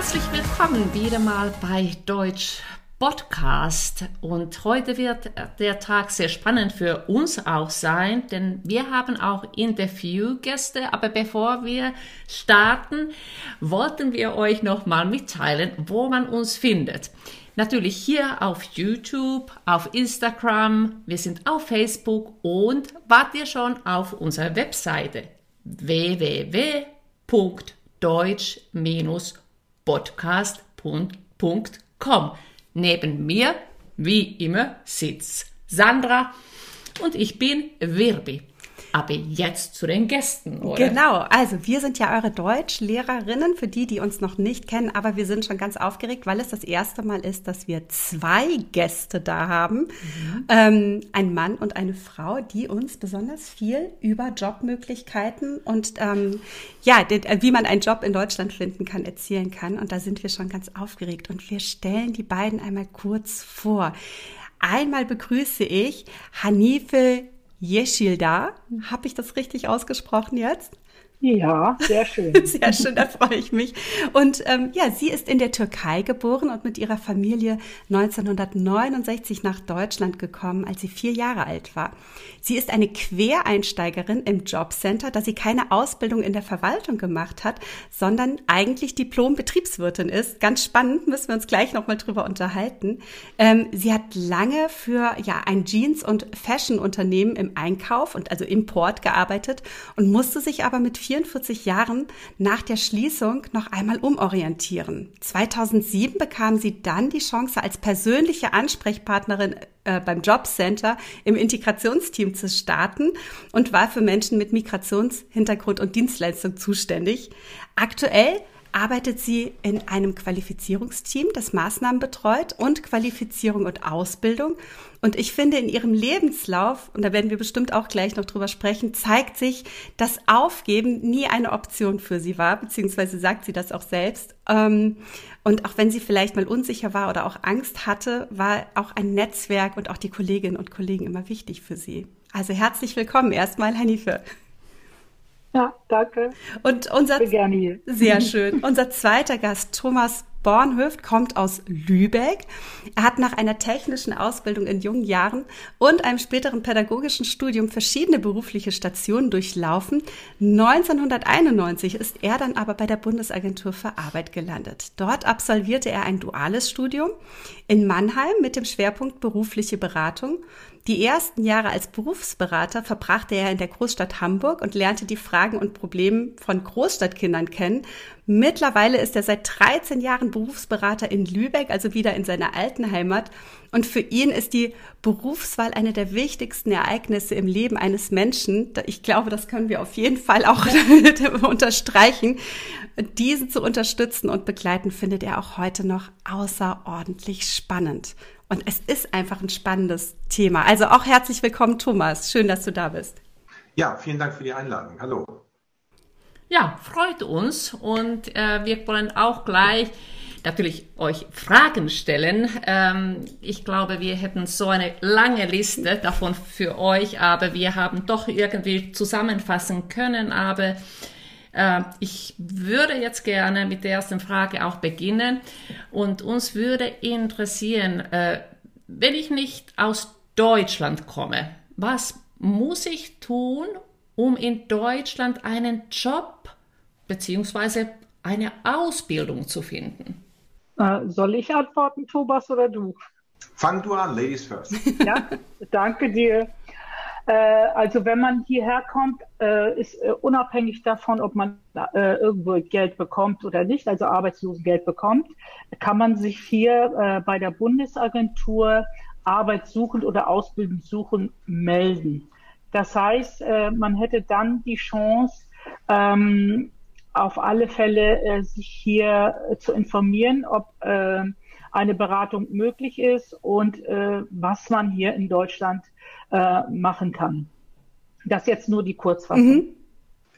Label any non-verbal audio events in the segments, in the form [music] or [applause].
herzlich willkommen wieder mal bei Deutsch Podcast. Und heute wird der Tag sehr spannend für uns auch sein, denn wir haben auch Interviewgäste. Aber bevor wir starten, wollten wir euch noch mal mitteilen, wo man uns findet. Natürlich hier auf YouTube, auf Instagram, wir sind auf Facebook und wart ihr schon auf unserer Webseite www.deutsch-podcast.com. Neben mir, wie immer, sitzt Sandra und ich bin Wirbi. Aber jetzt zu den Gästen, oder? Genau, also wir sind ja eure Deutschlehrerinnen, für die, die uns noch nicht kennen, aber wir sind schon ganz aufgeregt, weil es das erste Mal ist, dass wir zwei Gäste da haben. Mhm. Ähm, ein Mann und eine Frau, die uns besonders viel über Jobmöglichkeiten und ähm, ja, wie man einen Job in Deutschland finden kann, erzählen kann. Und da sind wir schon ganz aufgeregt. Und wir stellen die beiden einmal kurz vor. Einmal begrüße ich Hanife Yeshilda. Habe ich das richtig ausgesprochen jetzt? Ja, sehr schön. [laughs] sehr schön, da freue ich mich. Und ähm, ja, sie ist in der Türkei geboren und mit ihrer Familie 1969 nach Deutschland gekommen, als sie vier Jahre alt war. Sie ist eine Quereinsteigerin im Jobcenter, da sie keine Ausbildung in der Verwaltung gemacht hat, sondern eigentlich Diplom-Betriebswirtin ist. Ganz spannend, müssen wir uns gleich nochmal drüber unterhalten. Ähm, sie hat lange für ja ein Jeans- und Fashion-Unternehmen im Einkauf und also Import gearbeitet und musste sich aber mit 44 Jahren nach der Schließung noch einmal umorientieren. 2007 bekam sie dann die Chance, als persönliche Ansprechpartnerin äh, beim Jobcenter im Integrationsteam zu starten und war für Menschen mit Migrationshintergrund und Dienstleistung zuständig. Aktuell arbeitet sie in einem Qualifizierungsteam, das Maßnahmen betreut und Qualifizierung und Ausbildung. Und ich finde, in ihrem Lebenslauf, und da werden wir bestimmt auch gleich noch drüber sprechen, zeigt sich, dass Aufgeben nie eine Option für sie war, beziehungsweise sagt sie das auch selbst. Ähm, und auch wenn sie vielleicht mal unsicher war oder auch Angst hatte, war auch ein Netzwerk und auch die Kolleginnen und Kollegen immer wichtig für sie. Also herzlich willkommen erstmal, Hanife. Ja, danke. Und unser. Sehr schön. Unser zweiter Gast, Thomas Bornhöft kommt aus Lübeck. Er hat nach einer technischen Ausbildung in jungen Jahren und einem späteren pädagogischen Studium verschiedene berufliche Stationen durchlaufen. 1991 ist er dann aber bei der Bundesagentur für Arbeit gelandet. Dort absolvierte er ein duales Studium in Mannheim mit dem Schwerpunkt berufliche Beratung die ersten Jahre als Berufsberater verbrachte er in der Großstadt Hamburg und lernte die Fragen und Probleme von Großstadtkindern kennen. Mittlerweile ist er seit 13 Jahren Berufsberater in Lübeck, also wieder in seiner alten Heimat. Und für ihn ist die Berufswahl eine der wichtigsten Ereignisse im Leben eines Menschen. Ich glaube, das können wir auf jeden Fall auch [laughs] unterstreichen. Diesen zu unterstützen und begleiten findet er auch heute noch außerordentlich spannend. Und es ist einfach ein spannendes Thema. Also auch herzlich willkommen, Thomas. Schön, dass du da bist. Ja, vielen Dank für die Einladung. Hallo. Ja, freut uns. Und äh, wir wollen auch gleich natürlich euch Fragen stellen. Ähm, ich glaube, wir hätten so eine lange Liste davon für euch, aber wir haben doch irgendwie zusammenfassen können. Aber äh, ich würde jetzt gerne mit der ersten Frage auch beginnen und uns würde interessieren, äh, wenn ich nicht aus Deutschland komme, was muss ich tun, um in Deutschland einen Job bzw. eine Ausbildung zu finden? Äh, soll ich antworten, Thomas, oder du? Fang du an, Ladies first. [laughs] Ja, danke dir. Äh, also wenn man hierher kommt, äh, ist unabhängig davon, ob man irgendwo Geld bekommt oder nicht, also Arbeitslosengeld bekommt, kann man sich hier bei der Bundesagentur Arbeitssuchend oder Ausbildend suchen melden. Das heißt, man hätte dann die Chance, ähm, auf alle Fälle sich hier zu informieren, ob eine Beratung möglich ist und was man hier in Deutschland äh, machen kann. Das jetzt nur die Kurzfassung. Mhm.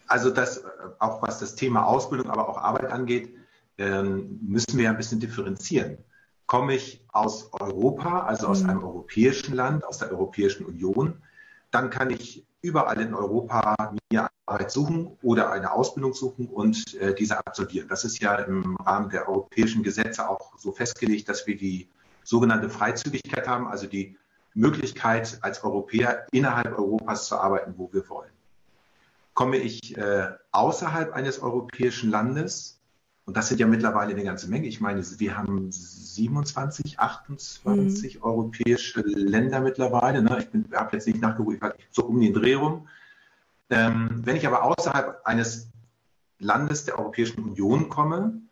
Also das, äh, auch was das Thema Ausbildung, aber auch Arbeit angeht, ähm, müssen wir ja ein bisschen differenzieren. Komme ich aus Europa, also aus mhm. einem europäischen Land, aus der Europäischen Union, dann kann ich überall in Europa mir Arbeit suchen oder eine Ausbildung suchen und äh, diese absolvieren. Das ist ja im Rahmen der europäischen Gesetze auch so festgelegt, dass wir die sogenannte Freizügigkeit haben, also die Möglichkeit, als Europäer innerhalb Europas zu arbeiten, wo wir wollen. Komme ich äh, außerhalb eines europäischen Landes, und das sind ja mittlerweile eine ganze Menge. Ich meine, wir haben 27, 28 mhm. europäische Länder mittlerweile. Ne? Ich habe jetzt nicht nachgeguckt, so um den Dreh rum. Ähm, wenn ich aber außerhalb eines Landes der Europäischen Union komme,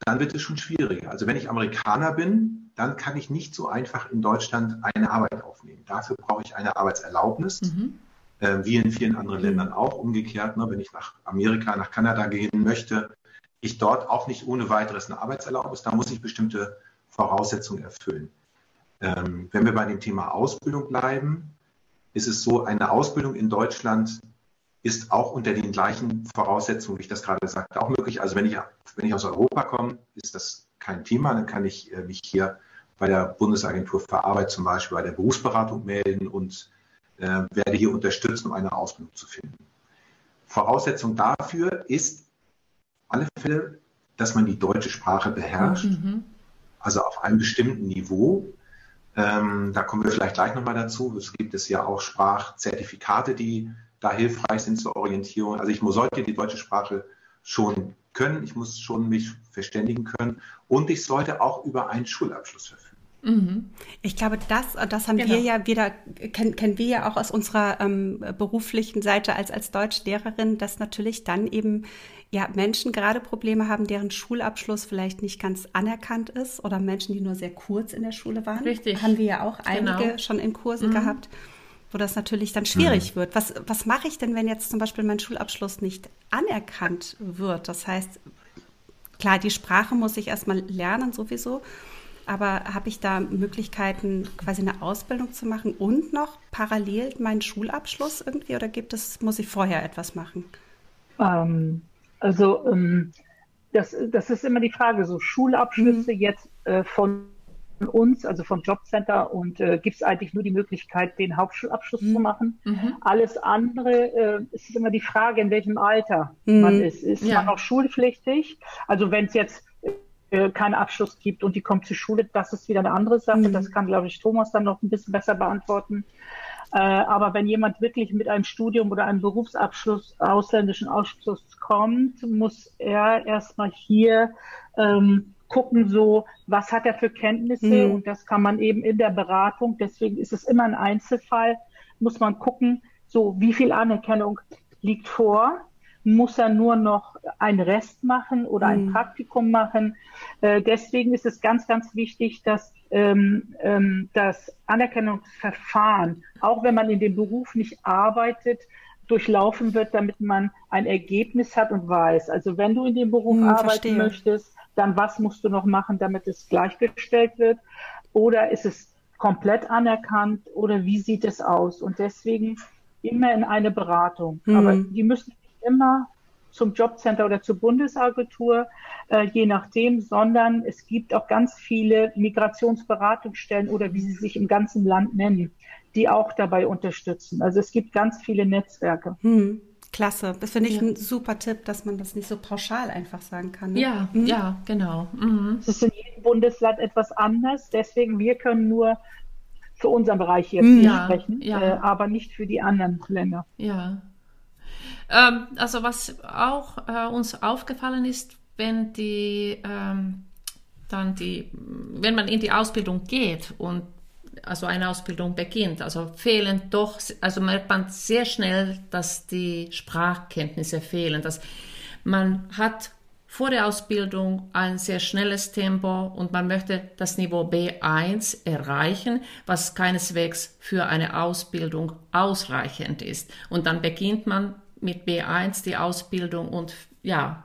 dann wird es schon schwieriger. Also wenn ich Amerikaner bin, dann kann ich nicht so einfach in Deutschland eine Arbeit aufnehmen. Dafür brauche ich eine Arbeitserlaubnis, mhm. äh, wie in vielen anderen Ländern auch. Umgekehrt, ne, wenn ich nach Amerika, nach Kanada gehen möchte, ich dort auch nicht ohne weiteres eine Arbeitserlaubnis. Da muss ich bestimmte Voraussetzungen erfüllen. Ähm, wenn wir bei dem Thema Ausbildung bleiben, ist es so, eine Ausbildung in Deutschland ist auch unter den gleichen Voraussetzungen, wie ich das gerade sagte, auch möglich. Also wenn ich, wenn ich aus Europa komme, ist das kein Thema. Dann kann ich äh, mich hier bei der Bundesagentur für Arbeit zum Beispiel bei der Berufsberatung melden und äh, werde hier unterstützt, um eine Ausbildung zu finden. Voraussetzung dafür ist alle Fälle, dass man die deutsche Sprache beherrscht, mhm. also auf einem bestimmten Niveau. Ähm, da kommen wir vielleicht gleich nochmal dazu. Es gibt es ja auch Sprachzertifikate, die da hilfreich sind zur Orientierung. Also ich sollte die deutsche Sprache schon können, ich muss schon mich verständigen können und ich sollte auch über einen Schulabschluss verfügen. Mhm. Ich glaube, das, das haben genau. wir ja wieder, kennen, kennen wir ja auch aus unserer ähm, beruflichen Seite als, als Deutschlehrerin, dass natürlich dann eben ja Menschen gerade Probleme haben, deren Schulabschluss vielleicht nicht ganz anerkannt ist oder Menschen, die nur sehr kurz in der Schule waren. Richtig. Haben wir ja auch einige genau. schon in Kursen mhm. gehabt, wo das natürlich dann schwierig mhm. wird. Was, was mache ich denn, wenn jetzt zum Beispiel mein Schulabschluss nicht anerkannt wird? Das heißt, klar, die Sprache muss ich erstmal lernen sowieso. Aber habe ich da Möglichkeiten, quasi eine Ausbildung zu machen und noch parallel meinen Schulabschluss irgendwie oder gibt es, muss ich vorher etwas machen? Ähm, also ähm, das, das ist immer die Frage, so Schulabschlüsse mhm. jetzt äh, von uns, also vom Jobcenter und äh, gibt es eigentlich nur die Möglichkeit, den Hauptschulabschluss mhm. zu machen. Mhm. Alles andere äh, ist immer die Frage, in welchem Alter mhm. man ist. Ist ja. man noch schulpflichtig? Also wenn es jetzt äh, keinen Abschluss gibt und die kommt zur Schule, das ist wieder eine andere Sache. Mhm. Das kann, glaube ich, Thomas dann noch ein bisschen besser beantworten. Äh, aber wenn jemand wirklich mit einem Studium oder einem Berufsabschluss, ausländischen Abschluss kommt, muss er erstmal hier ähm, gucken, so, was hat er für Kenntnisse? Mhm. Und das kann man eben in der Beratung, deswegen ist es immer ein Einzelfall, muss man gucken, so, wie viel Anerkennung liegt vor? Muss er nur noch einen Rest machen oder ein mhm. Praktikum machen. Äh, deswegen ist es ganz, ganz wichtig, dass ähm, ähm, das Anerkennungsverfahren, auch wenn man in dem Beruf nicht arbeitet, durchlaufen wird, damit man ein Ergebnis hat und weiß. Also wenn du in dem Beruf hm, arbeiten verstehe. möchtest, dann was musst du noch machen, damit es gleichgestellt wird? Oder ist es komplett anerkannt oder wie sieht es aus? Und deswegen immer in eine Beratung. Mhm. Aber die müssen immer zum Jobcenter oder zur Bundesagentur, äh, je nachdem, sondern es gibt auch ganz viele Migrationsberatungsstellen oder wie sie sich im ganzen Land nennen, die auch dabei unterstützen. Also es gibt ganz viele Netzwerke. Hm. Klasse. Das finde ich ja. ein super Tipp, dass man das nicht so pauschal einfach sagen kann. Ne? Ja, mhm. ja, genau. Mhm. Es ist in jedem Bundesland etwas anders. Deswegen, wir können nur für unseren Bereich jetzt mhm. ja, sprechen, ja. Äh, aber nicht für die anderen Länder. Ja, ähm, also was auch äh, uns aufgefallen ist, wenn die ähm, dann die, wenn man in die Ausbildung geht und also eine Ausbildung beginnt, also fehlen doch, also merkt man sehr schnell, dass die Sprachkenntnisse fehlen, dass man hat vor der Ausbildung ein sehr schnelles Tempo und man möchte das Niveau B1 erreichen, was keineswegs für eine Ausbildung ausreichend ist. Und dann beginnt man mit B1 die Ausbildung und ja,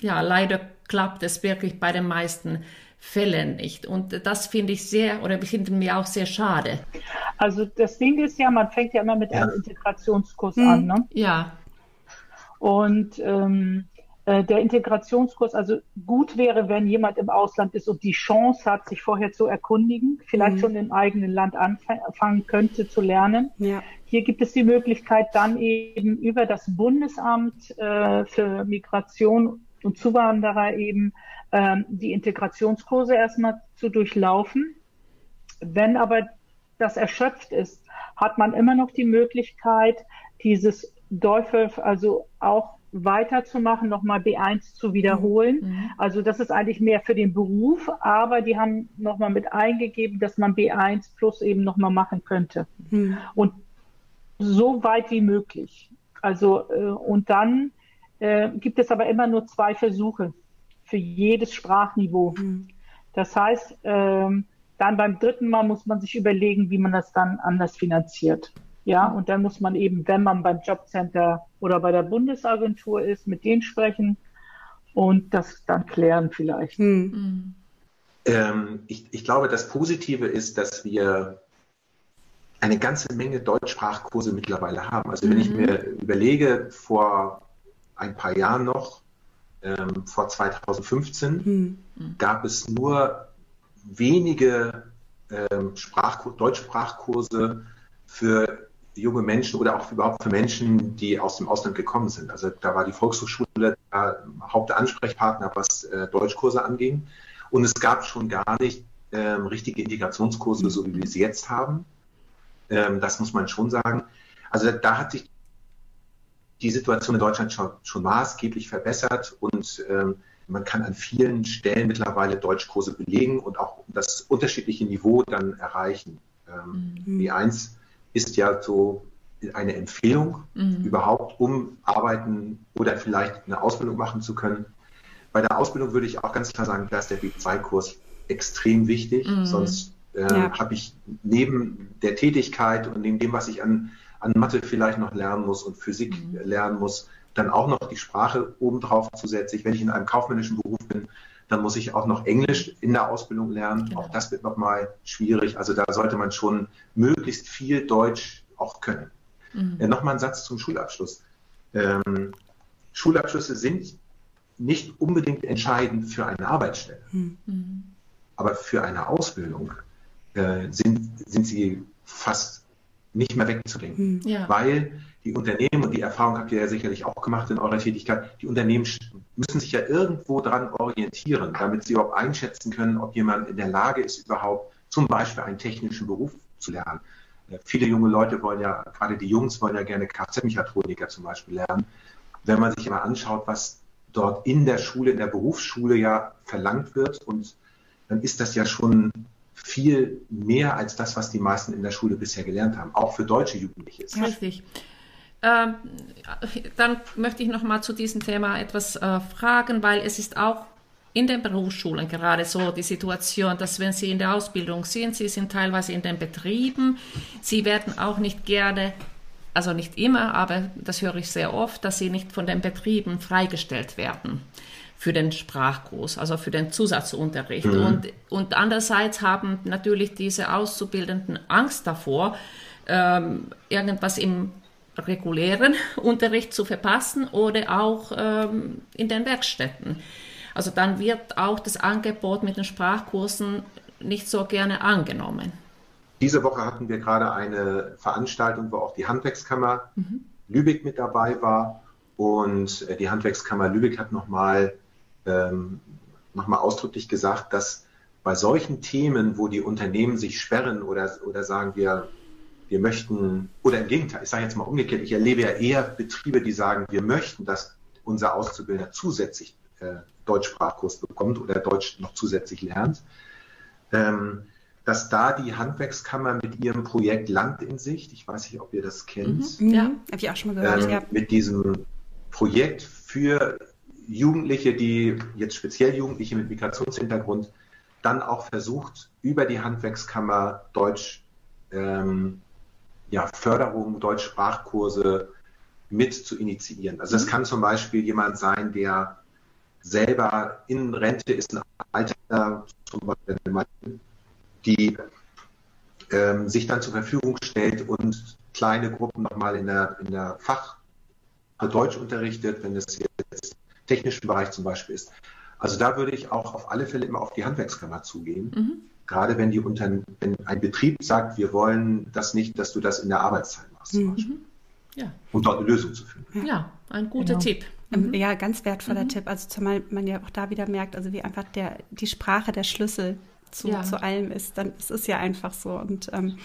ja, leider klappt es wirklich bei den meisten Fällen nicht. Und das finde ich sehr, oder finden wir auch sehr schade. Also das Ding ist ja, man fängt ja immer mit ja. einem Integrationskurs hm, an. Ne? Ja. Und ähm, äh, der Integrationskurs, also gut wäre, wenn jemand im Ausland ist und die Chance hat, sich vorher zu erkundigen, vielleicht mhm. schon im eigenen Land anfangen könnte zu lernen. Ja. Hier gibt es die Möglichkeit, dann eben über das Bundesamt äh, für Migration und Zuwanderer eben ähm, die Integrationskurse erstmal zu durchlaufen. Wenn aber das erschöpft ist, hat man immer noch die Möglichkeit, dieses DOIFEL also auch weiterzumachen, nochmal B1 zu wiederholen. Mhm. mhm. Also das ist eigentlich mehr für den Beruf, aber die haben nochmal mit eingegeben, dass man B1 plus eben nochmal machen könnte. Mhm. Und so weit wie möglich. Also äh, und dann äh, gibt es aber immer nur zwei Versuche für jedes Sprachniveau. Mhm. Das heißt, ähm, dann beim dritten Mal muss man sich überlegen, wie man das dann anders finanziert. Ja, und dann muss man eben, wenn man beim Jobcenter oder bei der Bundesagentur ist, mit denen sprechen und das dann klären vielleicht. Hm. Ähm, ich, ich glaube, das Positive ist, dass wir eine ganze Menge Deutschsprachkurse mittlerweile haben. Also wenn mhm. ich mir überlege, vor ein paar Jahren noch, ähm, vor 2015, mhm. gab es nur wenige ähm, Deutschsprachkurse für junge Menschen oder auch überhaupt für Menschen, die aus dem Ausland gekommen sind. Also da war die Volkshochschule der Hauptansprechpartner, was äh, Deutschkurse anging. Und es gab schon gar nicht ähm, richtige Integrationskurse, so wie wir sie jetzt haben. Ähm, das muss man schon sagen. Also da hat sich die Situation in Deutschland schon, schon maßgeblich verbessert und ähm, man kann an vielen Stellen mittlerweile Deutschkurse belegen und auch das unterschiedliche Niveau dann erreichen. Ähm, mhm. B1 ist ja so eine Empfehlung mhm. überhaupt, um arbeiten oder vielleicht eine Ausbildung machen zu können. Bei der Ausbildung würde ich auch ganz klar sagen, da ist der B2-Kurs extrem wichtig. Mhm. Sonst äh, ja. habe ich neben der Tätigkeit und neben dem, was ich an, an Mathe vielleicht noch lernen muss und Physik mhm. lernen muss, dann auch noch die Sprache obendrauf zusätzlich. Wenn ich in einem kaufmännischen Beruf bin, dann muss ich auch noch Englisch in der Ausbildung lernen. Genau. Auch das wird nochmal schwierig. Also da sollte man schon möglichst viel Deutsch auch können. Mhm. Äh, nochmal ein Satz zum Schulabschluss. Ähm, Schulabschlüsse sind nicht unbedingt entscheidend für eine Arbeitsstelle. Mhm. Aber für eine Ausbildung äh, sind, sind sie fast nicht mehr wegzudenken. Mhm. Ja. Weil die Unternehmen, und die Erfahrung habt ihr ja sicherlich auch gemacht in eurer Tätigkeit, die Unternehmen müssen sich ja irgendwo dran orientieren, damit sie überhaupt einschätzen können, ob jemand in der Lage ist, überhaupt zum Beispiel einen technischen Beruf zu lernen. Äh, viele junge Leute wollen ja, gerade die Jungs wollen ja gerne Kfz-Mechatroniker zum Beispiel lernen. Wenn man sich mal anschaut, was dort in der Schule, in der Berufsschule ja verlangt wird, und dann ist das ja schon viel mehr als das, was die meisten in der Schule bisher gelernt haben, auch für deutsche Jugendliche. Richtig. Ähm, dann möchte ich noch mal zu diesem Thema etwas äh, fragen, weil es ist auch in den Berufsschulen gerade so die Situation, dass wenn Sie in der Ausbildung sind, Sie sind teilweise in den Betrieben, Sie werden auch nicht gerne, also nicht immer, aber das höre ich sehr oft, dass Sie nicht von den Betrieben freigestellt werden für den Sprachkurs, also für den Zusatzunterricht. Mhm. Und, und andererseits haben natürlich diese Auszubildenden Angst davor, ähm, irgendwas im regulären [laughs] Unterricht zu verpassen oder auch ähm, in den Werkstätten. Also dann wird auch das Angebot mit den Sprachkursen nicht so gerne angenommen. Diese Woche hatten wir gerade eine Veranstaltung, wo auch die Handwerkskammer mhm. Lübeck mit dabei war. Und äh, die Handwerkskammer Lübeck hat nochmal ähm, noch ausdrücklich gesagt, dass bei solchen Themen, wo die Unternehmen sich sperren oder, oder sagen, wir wir möchten, oder im Gegenteil, ich sage jetzt mal umgekehrt, ich erlebe ja eher Betriebe, die sagen, wir möchten, dass unser Auszubildender zusätzlich äh, Deutschsprachkurs bekommt oder Deutsch noch zusätzlich lernt, ähm, dass da die Handwerkskammer mit ihrem Projekt Land in Sicht, ich weiß nicht, ob ihr das kennt, mhm, ja, habe ich auch schon mal gehört, ähm, ja. mit diesem Projekt für Jugendliche, die jetzt speziell Jugendliche mit Migrationshintergrund, dann auch versucht, über die Handwerkskammer Deutsch ähm, ja, Förderung, Deutschsprachkurse mit zu initiieren. Also das mhm. kann zum Beispiel jemand sein, der selber in Rente ist, ein Alter, zum Beispiel, die ähm, sich dann zur Verfügung stellt und kleine Gruppen nochmal in der, in der Fach Deutsch unterrichtet, wenn es jetzt technischen Bereich zum Beispiel ist. Also da würde ich auch auf alle Fälle immer auf die Handwerkskammer zugehen. Mhm. Gerade wenn die unter, wenn ein Betrieb sagt, wir wollen das nicht, dass du das in der Arbeitszeit machst, zum mhm. Beispiel. Ja. Um dort eine Lösung zu finden. Ja, ein guter genau. Tipp. Mhm. Ja, ganz wertvoller mhm. Tipp. Also zumal man ja auch da wieder merkt, also wie einfach der, die Sprache der Schlüssel zu, ja. zu allem ist, dann ist es ja einfach so. Und ähm,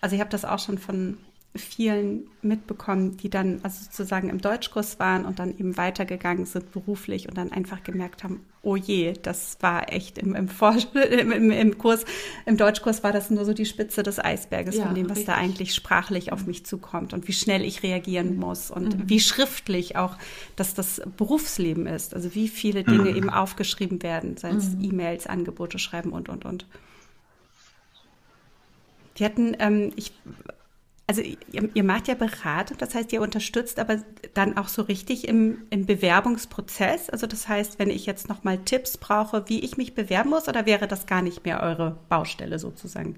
also ich habe das auch schon von vielen mitbekommen, die dann also sozusagen im Deutschkurs waren und dann eben weitergegangen sind beruflich und dann einfach gemerkt haben, oh je, das war echt im, im, [laughs] im, im Kurs, im Deutschkurs war das nur so die Spitze des Eisberges ja, von dem, was richtig. da eigentlich sprachlich auf mich zukommt und wie schnell ich reagieren muss und mhm. wie schriftlich auch, dass das Berufsleben ist, also wie viele Dinge mhm. eben aufgeschrieben werden, sei es mhm. E-Mails, Angebote schreiben und, und, und. Die hatten, ähm, ich also ihr, ihr, macht ja Beratung, das heißt, ihr unterstützt aber dann auch so richtig im, im Bewerbungsprozess. Also das heißt, wenn ich jetzt nochmal Tipps brauche, wie ich mich bewerben muss, oder wäre das gar nicht mehr eure Baustelle sozusagen?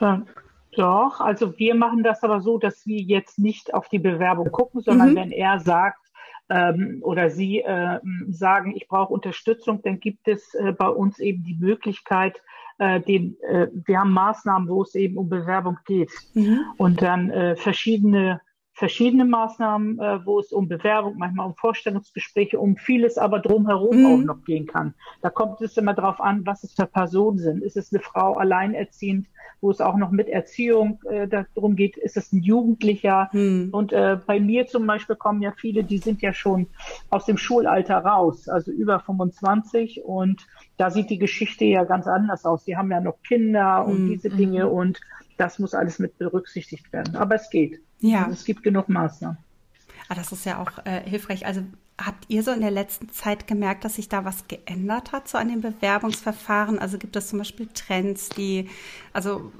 Ja, doch, also wir machen das aber so, dass wir jetzt nicht auf die Bewerbung gucken, sondern mhm. wenn er sagt, ähm, oder Sie äh, sagen, ich brauche Unterstützung, dann gibt es äh, bei uns eben die Möglichkeit, äh, den, äh, wir haben Maßnahmen, wo es eben um Bewerbung geht. Mhm. Und dann äh, verschiedene verschiedene Maßnahmen, äh, wo es um Bewerbung, manchmal um Vorstellungsgespräche, um vieles aber drumherum mhm. auch noch gehen kann. Da kommt es immer darauf an, was es für Personen sind. Ist es eine Frau alleinerziehend, wo es auch noch mit Erziehung äh, darum geht, ist es ein Jugendlicher? Mhm. Und äh, bei mir zum Beispiel kommen ja viele, die sind ja schon aus dem Schulalter raus, also über 25 und da sieht die Geschichte ja ganz anders aus. Die haben ja noch Kinder und mhm. diese Dinge mhm. und das muss alles mit berücksichtigt werden. Aber es geht. Ja. Also es gibt genug Maßnahmen. Ah, das ist ja auch äh, hilfreich. Also habt ihr so in der letzten Zeit gemerkt, dass sich da was geändert hat, so an den Bewerbungsverfahren? Also gibt es zum Beispiel Trends, die, also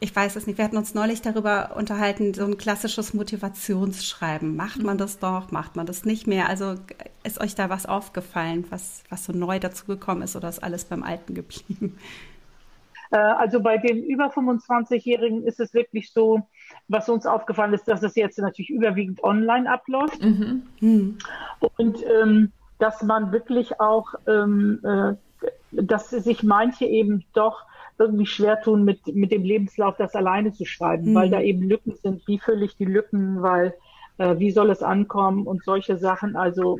ich weiß es nicht, wir hatten uns neulich darüber unterhalten, so ein klassisches Motivationsschreiben. Macht man das doch, macht man das nicht mehr? Also ist euch da was aufgefallen, was, was so neu dazugekommen ist oder ist alles beim Alten geblieben? Äh, also bei den über 25-Jährigen ist es wirklich so, was uns aufgefallen ist, dass es jetzt natürlich überwiegend online abläuft. Mhm. Mhm. Und ähm, dass man wirklich auch, ähm, äh, dass sich manche eben doch irgendwie schwer tun, mit, mit dem Lebenslauf das alleine zu schreiben, mhm. weil da eben Lücken sind. Wie fülle ich die Lücken? Weil äh, wie soll es ankommen und solche Sachen. Also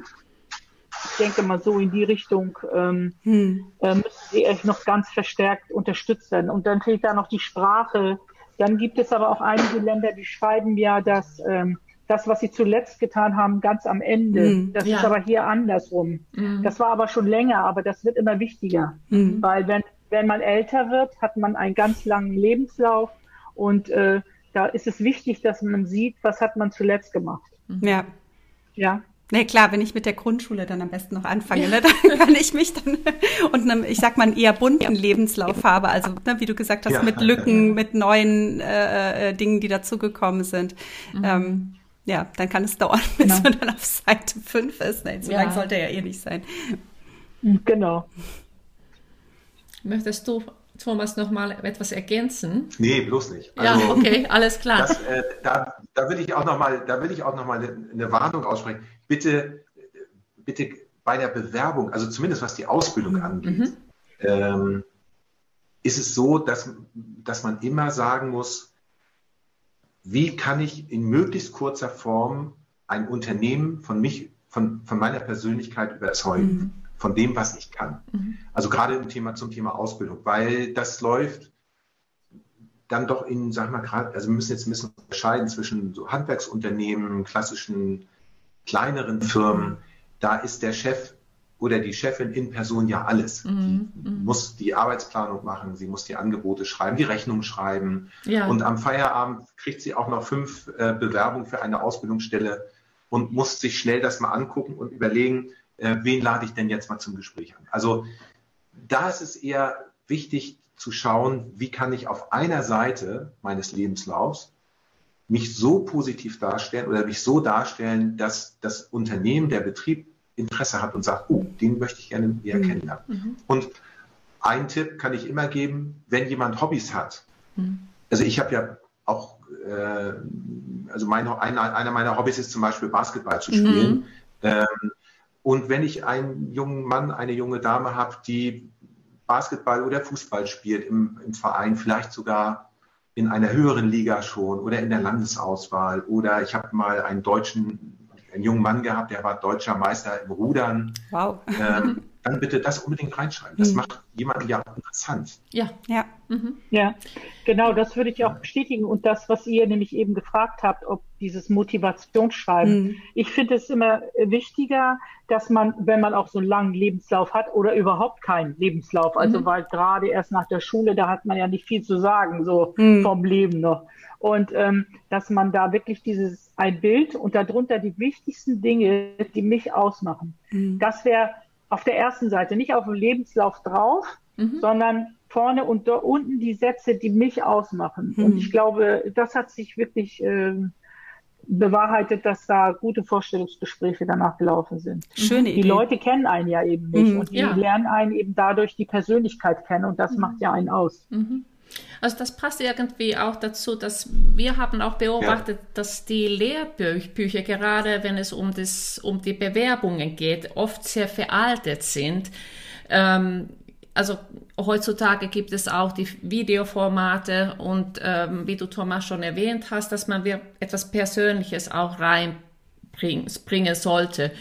ich denke mal so in die Richtung ähm, hm. äh, müssen sie echt noch ganz verstärkt unterstützt werden. Und dann fehlt da noch die Sprache. Dann gibt es aber auch einige Länder, die schreiben ja, dass ähm, das, was sie zuletzt getan haben, ganz am Ende. Mm, das ja. ist aber hier andersrum. Mm. Das war aber schon länger, aber das wird immer wichtiger. Mm. Weil wenn, wenn man älter wird, hat man einen ganz langen Lebenslauf und äh, da ist es wichtig, dass man sieht, was hat man zuletzt gemacht. Ja. Ja. Nee, klar, wenn ich mit der Grundschule dann am besten noch anfange, ja. ne, dann [laughs] kann ich mich dann [laughs] und einem, ich sag mal, einen eher bunten ja. Lebenslauf habe. Also, ne, wie du gesagt hast, ja. mit Lücken, mit neuen äh, äh, Dingen, die dazugekommen sind. Mhm. Ähm, ja, dann kann es dauern, [laughs] bis genau. man dann auf Seite 5 ist. Nee, so lang sollte er ja eh nicht sein. Genau. Möchtest du Thomas noch mal etwas ergänzen? Nee, bloß nicht. Also, ja, okay, alles klar. Das, äh, da, da will ich auch noch mal, da will ich auch noch mal eine, eine Warnung aussprechen. Bitte, bitte bei der Bewerbung, also zumindest was die Ausbildung mhm. angeht, mhm. ähm, ist es so, dass, dass man immer sagen muss, wie kann ich in möglichst kurzer Form ein Unternehmen von mich, von, von meiner Persönlichkeit überzeugen? Mhm von dem, was ich kann. Mhm. Also gerade im Thema zum Thema Ausbildung, weil das läuft dann doch in, sag mal gerade, also wir müssen jetzt ein bisschen unterscheiden zwischen so Handwerksunternehmen, klassischen kleineren Firmen. Da ist der Chef oder die Chefin in Person ja alles. Mhm. Die mhm. muss die Arbeitsplanung machen, sie muss die Angebote schreiben, die Rechnung schreiben. Ja. Und am Feierabend kriegt sie auch noch fünf äh, Bewerbungen für eine Ausbildungsstelle und muss sich schnell das mal angucken und überlegen, äh, wen lade ich denn jetzt mal zum Gespräch an? Also da ist es eher wichtig zu schauen, wie kann ich auf einer Seite meines Lebenslaufs mich so positiv darstellen oder mich so darstellen, dass das Unternehmen, der Betrieb Interesse hat und sagt, oh, den möchte ich gerne näher mhm. kennenlernen. Mhm. Und ein Tipp kann ich immer geben, wenn jemand Hobbys hat. Mhm. Also ich habe ja auch, äh, also meine, einer, einer meiner Hobbys ist zum Beispiel Basketball zu spielen. Mhm Ähm, und wenn ich einen jungen Mann, eine junge Dame habe, die Basketball oder Fußball spielt im, im Verein, vielleicht sogar in einer höheren Liga schon oder in der Landesauswahl. Oder ich habe mal einen deutschen, einen jungen Mann gehabt, der war deutscher Meister im Rudern. Wow. Ähm, dann bitte das unbedingt reinschreiben. Das mhm. macht jemanden ja auch interessant. Ja, ja. Mhm. Ja, genau, das würde ich auch bestätigen. Und das, was ihr nämlich eben gefragt habt, ob dieses Motivationsschreiben. Mhm. Ich finde es immer wichtiger, dass man, wenn man auch so einen langen Lebenslauf hat oder überhaupt keinen Lebenslauf, also mhm. weil gerade erst nach der Schule, da hat man ja nicht viel zu sagen, so mhm. vom Leben noch. Und ähm, dass man da wirklich dieses ein Bild und darunter die wichtigsten Dinge, die mich ausmachen. Mhm. Das wäre auf der ersten Seite, nicht auf dem Lebenslauf drauf, mhm. sondern vorne und da unten die Sätze, die mich ausmachen. Mhm. Und ich glaube, das hat sich wirklich äh, bewahrheitet, dass da gute Vorstellungsgespräche danach gelaufen sind. Schöne Idee. Die Leute kennen einen ja eben nicht mhm, und die ja. lernen einen eben dadurch die Persönlichkeit kennen und das mhm. macht ja einen aus. Also das passt irgendwie auch dazu, dass wir haben auch beobachtet, ja. dass die Lehrbücher, gerade wenn es um, das, um die Bewerbungen geht, oft sehr veraltet sind. Ähm, also heutzutage gibt es auch die Videoformate und ähm, wie du Thomas schon erwähnt hast, dass man etwas Persönliches auch reinbringen sollte.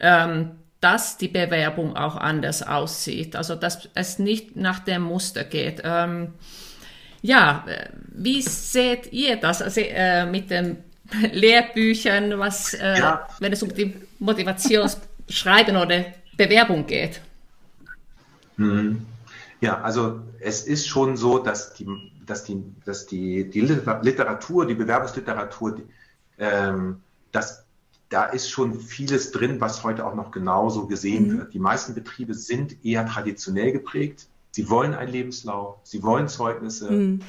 Ähm, dass die Bewerbung auch anders aussieht, also dass es nicht nach dem Muster geht. Ähm, ja, wie seht ihr das also, äh, mit den Lehrbüchern, was, äh, ja. wenn es um die Motivationsschreiben oder Bewerbung geht? Mhm. Ja, also es ist schon so, dass die, dass die, dass die, die Literatur, die Bewerbungsliteratur, die, ähm, dass da ist schon vieles drin, was heute auch noch genauso gesehen mhm. wird. Die meisten Betriebe sind eher traditionell geprägt. Sie wollen einen Lebenslauf, sie wollen Zeugnisse, mhm.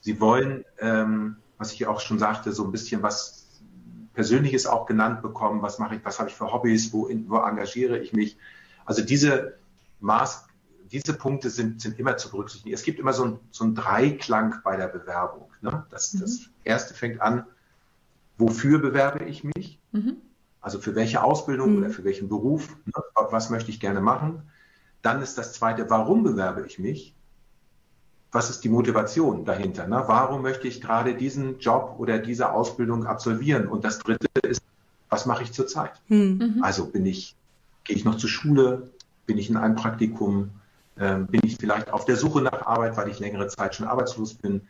sie wollen, ähm, was ich auch schon sagte, so ein bisschen was Persönliches auch genannt bekommen. Was mache ich, was habe ich für Hobbys, wo, wo engagiere ich mich? Also diese Maß, diese Punkte sind, sind immer zu berücksichtigen. Es gibt immer so ein, so ein Dreiklang bei der Bewerbung. Ne? Das, mhm. das erste fängt an, wofür bewerbe ich mich? Mhm. Also für welche Ausbildung mhm. oder für welchen Beruf? Ne? Was möchte ich gerne machen? Dann ist das zweite, warum bewerbe ich mich? Was ist die Motivation dahinter? Ne? Warum möchte ich gerade diesen Job oder diese Ausbildung absolvieren? Und das dritte ist, was mache ich zurzeit? Mhm. Also bin ich, gehe ich noch zur Schule? Bin ich in einem Praktikum? Ähm, bin ich vielleicht auf der Suche nach Arbeit, weil ich längere Zeit schon arbeitslos bin?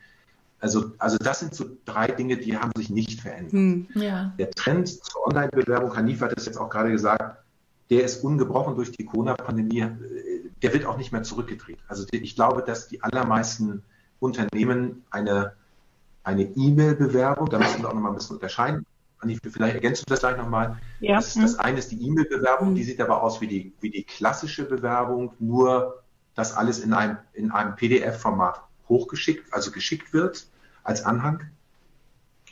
Also, also das sind so drei Dinge, die haben sich nicht verändert. Hm, ja. Der Trend zur Online-Bewerbung, Hanif hat es jetzt auch gerade gesagt, der ist ungebrochen durch die Corona-Pandemie, der wird auch nicht mehr zurückgedreht. Also ich glaube, dass die allermeisten Unternehmen eine eine E-Mail-Bewerbung, da müssen wir auch nochmal ein bisschen unterscheiden. Vielleicht ergänzt du das gleich nochmal. Ja. Das, das eine ist die E-Mail-Bewerbung, die sieht aber aus wie die, wie die klassische Bewerbung, nur dass alles in einem, in einem PDF-Format hochgeschickt, also geschickt wird als Anhang.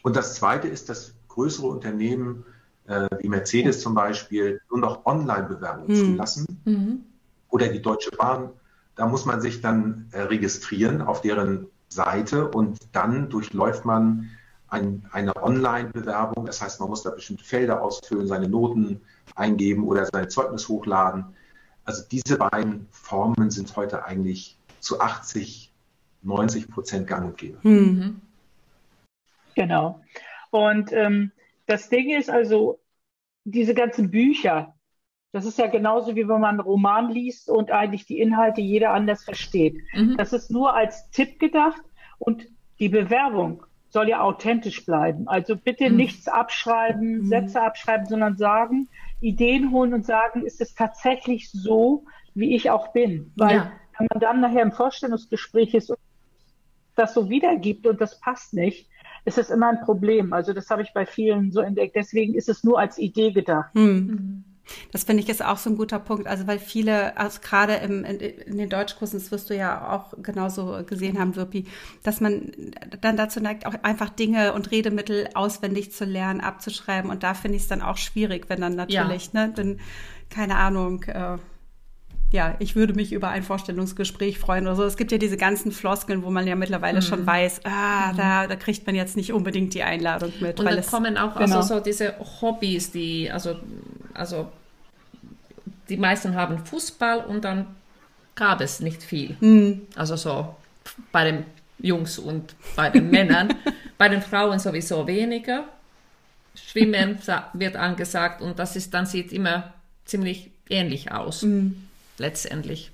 Und das zweite ist, dass größere Unternehmen äh, wie Mercedes zum Beispiel nur noch Online-Bewerbungen mhm. zulassen. Mhm. Oder die Deutsche Bahn, da muss man sich dann äh, registrieren auf deren Seite und dann durchläuft man ein, eine Online-Bewerbung. Das heißt, man muss da bestimmte Felder ausfüllen, seine Noten eingeben oder sein Zeugnis hochladen. Also diese beiden Formen sind heute eigentlich zu 80, 90 Prozent gang und gäbe. Mhm. Genau. Und ähm, das Ding ist also, diese ganzen Bücher, das ist ja genauso wie wenn man einen Roman liest und eigentlich die Inhalte jeder anders versteht. Mhm. Das ist nur als Tipp gedacht und die Bewerbung soll ja authentisch bleiben. Also bitte mhm. nichts abschreiben, mhm. Sätze abschreiben, sondern sagen, Ideen holen und sagen, ist es tatsächlich so, wie ich auch bin? Weil ja. wenn man dann nachher im Vorstellungsgespräch ist und das so wiedergibt und das passt nicht, ist es immer ein Problem. Also das habe ich bei vielen so entdeckt. Deswegen ist es nur als Idee gedacht. Hm. Das finde ich ist auch so ein guter Punkt. Also weil viele, also gerade im, in, in, den Deutschkursen, das wirst du ja auch genauso gesehen haben, Wirpi, dass man dann dazu neigt, auch einfach Dinge und Redemittel auswendig zu lernen, abzuschreiben. Und da finde ich es dann auch schwierig, wenn dann natürlich, ja. ne, dann, keine Ahnung, äh, ja, ich würde mich über ein Vorstellungsgespräch freuen oder so. Es gibt ja diese ganzen Floskeln, wo man ja mittlerweile mhm. schon weiß, ah, mhm. da, da kriegt man jetzt nicht unbedingt die Einladung mit. Und dann kommen auch genau. also so diese Hobbys, die, also also die meisten haben Fußball und dann gab es nicht viel. Mhm. Also so bei den Jungs und bei den Männern. [laughs] bei den Frauen sowieso weniger. Schwimmen wird angesagt und das ist dann sieht immer ziemlich ähnlich aus, Mhm. Letztendlich.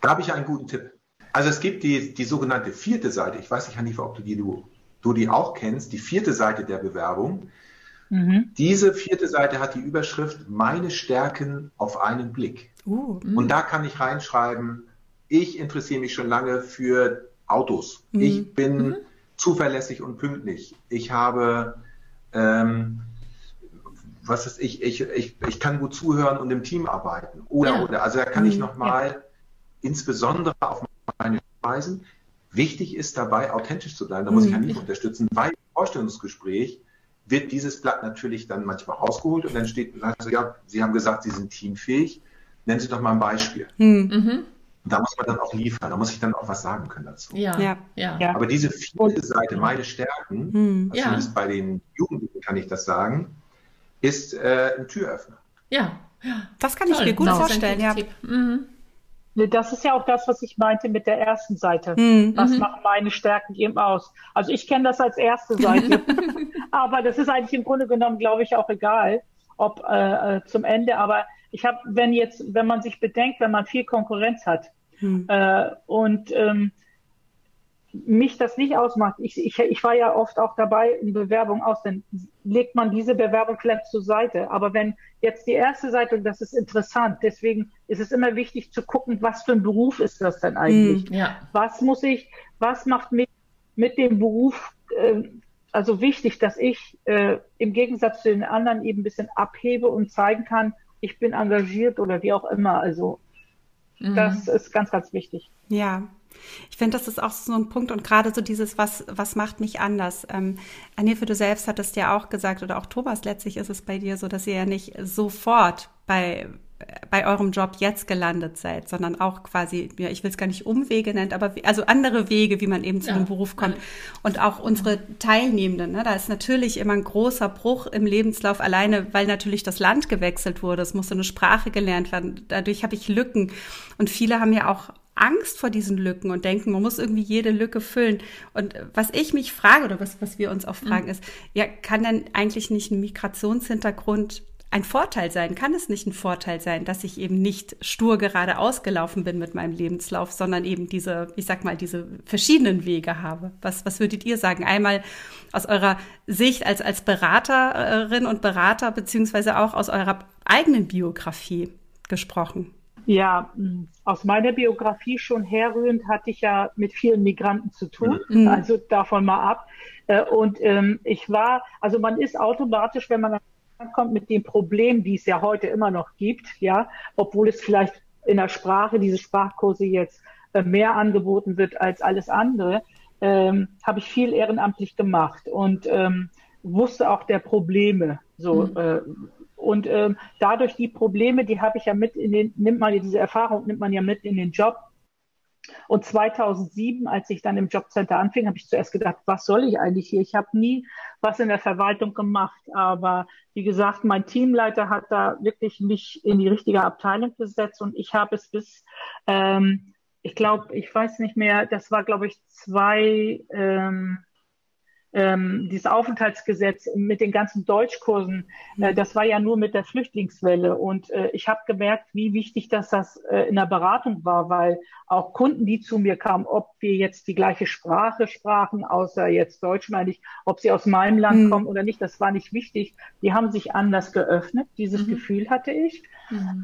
Da habe ich einen guten Tipp. Also es gibt die, die sogenannte vierte Seite. Ich weiß nicht, Hanifa, ob du die, du, du die auch kennst. Die vierte Seite der Bewerbung. Mhm. Diese vierte Seite hat die Überschrift Meine Stärken auf einen Blick. Uh. Und da kann ich reinschreiben, ich interessiere mich schon lange für Autos. Ich bin zuverlässig und pünktlich. Ich habe, ähm, was ist ich, ich, ich, ich kann gut zuhören und im Team arbeiten. Oder, Ja. oder. Also da kann ich nochmal insbesondere auf meine Weisen. Wichtig ist dabei, authentisch zu bleiben. Da muss ich Hanif unterstützen, weil im Vorstellungsgespräch wird dieses Blatt natürlich dann manchmal rausgeholt und dann steht, also, ja, Sie haben gesagt, Sie sind teamfähig. Nennen Sie doch mal ein Beispiel. Hm. Und da muss man dann auch liefern, da muss ich dann auch was sagen können dazu. Ja, Ja. ja. Ja. Aber diese vierte Seite, meine Stärken, Hm. also Ja. zumindest bei den Jugendlichen kann ich das sagen, ist äh, ein Türöffner. ja. Das kann ich Toll. mir gut Das ist ein vorstellen, ja. Mhm. Das ist ja auch das, was ich meinte mit der ersten Seite. Mhm. Was machen meine Stärken eben aus? Also ich kenne das als erste Seite, [laughs] aber das ist eigentlich im Grunde genommen, glaube ich, auch egal, ob äh, äh, zum Ende. Aber ich habe, wenn jetzt, wenn man sich bedenkt, wenn man viel Konkurrenz hat Hm. äh, und ähm, mich das nicht ausmacht, ich, ich, ich war ja oft auch dabei, in Bewerbung aus, dann legt man diese Bewerbung vielleicht zur Seite. Aber wenn jetzt die erste Seite, und das ist interessant, deswegen ist es immer wichtig zu gucken, was für ein Beruf ist das denn eigentlich? Ja, was muss ich, was macht mich mit dem Beruf äh, also wichtig, dass ich äh, im Gegensatz zu den anderen eben ein bisschen abhebe und zeigen kann, ich bin engagiert oder wie auch immer. Also das ist ganz, ganz wichtig. Ja. Ich finde, das ist auch so ein Punkt und gerade so dieses, was, was macht mich anders? Ähm, Anefe, du selbst hattest ja auch gesagt, oder auch Thomas, letztlich ist es bei dir so, dass ihr ja nicht sofort bei, bei eurem Job jetzt gelandet seid, sondern auch quasi, ja, ich will es gar nicht Umwege nennen, aber also andere Wege, wie man eben zu Ja. einem Beruf kommt. Und auch unsere Teilnehmenden, ne, da ist natürlich immer ein großer Bruch im Lebenslauf, alleine weil natürlich das Land gewechselt wurde. Es musste eine Sprache gelernt werden. Dadurch habe ich Lücken. Und viele haben ja auch Angst vor diesen Lücken und denken, man muss irgendwie jede Lücke füllen. Und was ich mich frage oder was, was wir uns auch fragen ist, ja, kann denn eigentlich nicht ein Migrationshintergrund ein Vorteil sein? Kann es nicht ein Vorteil sein, dass ich eben nicht stur gerade ausgelaufen bin mit meinem Lebenslauf, sondern eben diese, ich sag mal, diese verschiedenen Wege habe? Was, was würdet ihr sagen? Einmal aus eurer Sicht als, als Beraterin und Berater, beziehungsweise auch aus eurer eigenen Biografie gesprochen. Ja, mh, aus meiner Biografie schon herrührend hatte ich ja mit vielen Migranten zu tun, Mhm. also davon mal ab. Äh, Und ähm, ich war, also man ist automatisch, wenn man kommt mit dem Problem, die es ja heute immer noch gibt, ja, obwohl es vielleicht in der Sprache, diese Sprachkurse jetzt äh, mehr angeboten wird als alles andere, ähm, habe ich viel ehrenamtlich gemacht und ähm, wusste auch der Probleme. So äh, und ähm, dadurch die Probleme, die habe ich ja mit in den, nimmt man diese Erfahrung, nimmt man ja mit in den Job. Und 2007, als ich dann im Jobcenter anfing, habe ich zuerst gedacht, was soll ich eigentlich hier? Ich habe nie was in der Verwaltung gemacht, aber wie gesagt, mein Teamleiter hat da wirklich mich in die richtige Abteilung gesetzt und ich habe es bis, ähm, ich glaube, ich weiß nicht mehr, das war, glaube ich, zwei, ähm, ähm, dieses Aufenthaltsgesetz mit den ganzen Deutschkursen, äh, das war ja nur mit der Flüchtlingswelle. Und äh, ich habe gemerkt, wie wichtig dass das äh, in der Beratung war, weil auch Kunden, die zu mir kamen, ob wir jetzt die gleiche Sprache sprachen, außer jetzt Deutsch meine ich, ob sie aus meinem Land Mhm. kommen oder nicht, das war nicht wichtig. Die haben sich anders geöffnet. Dieses Gefühl hatte ich.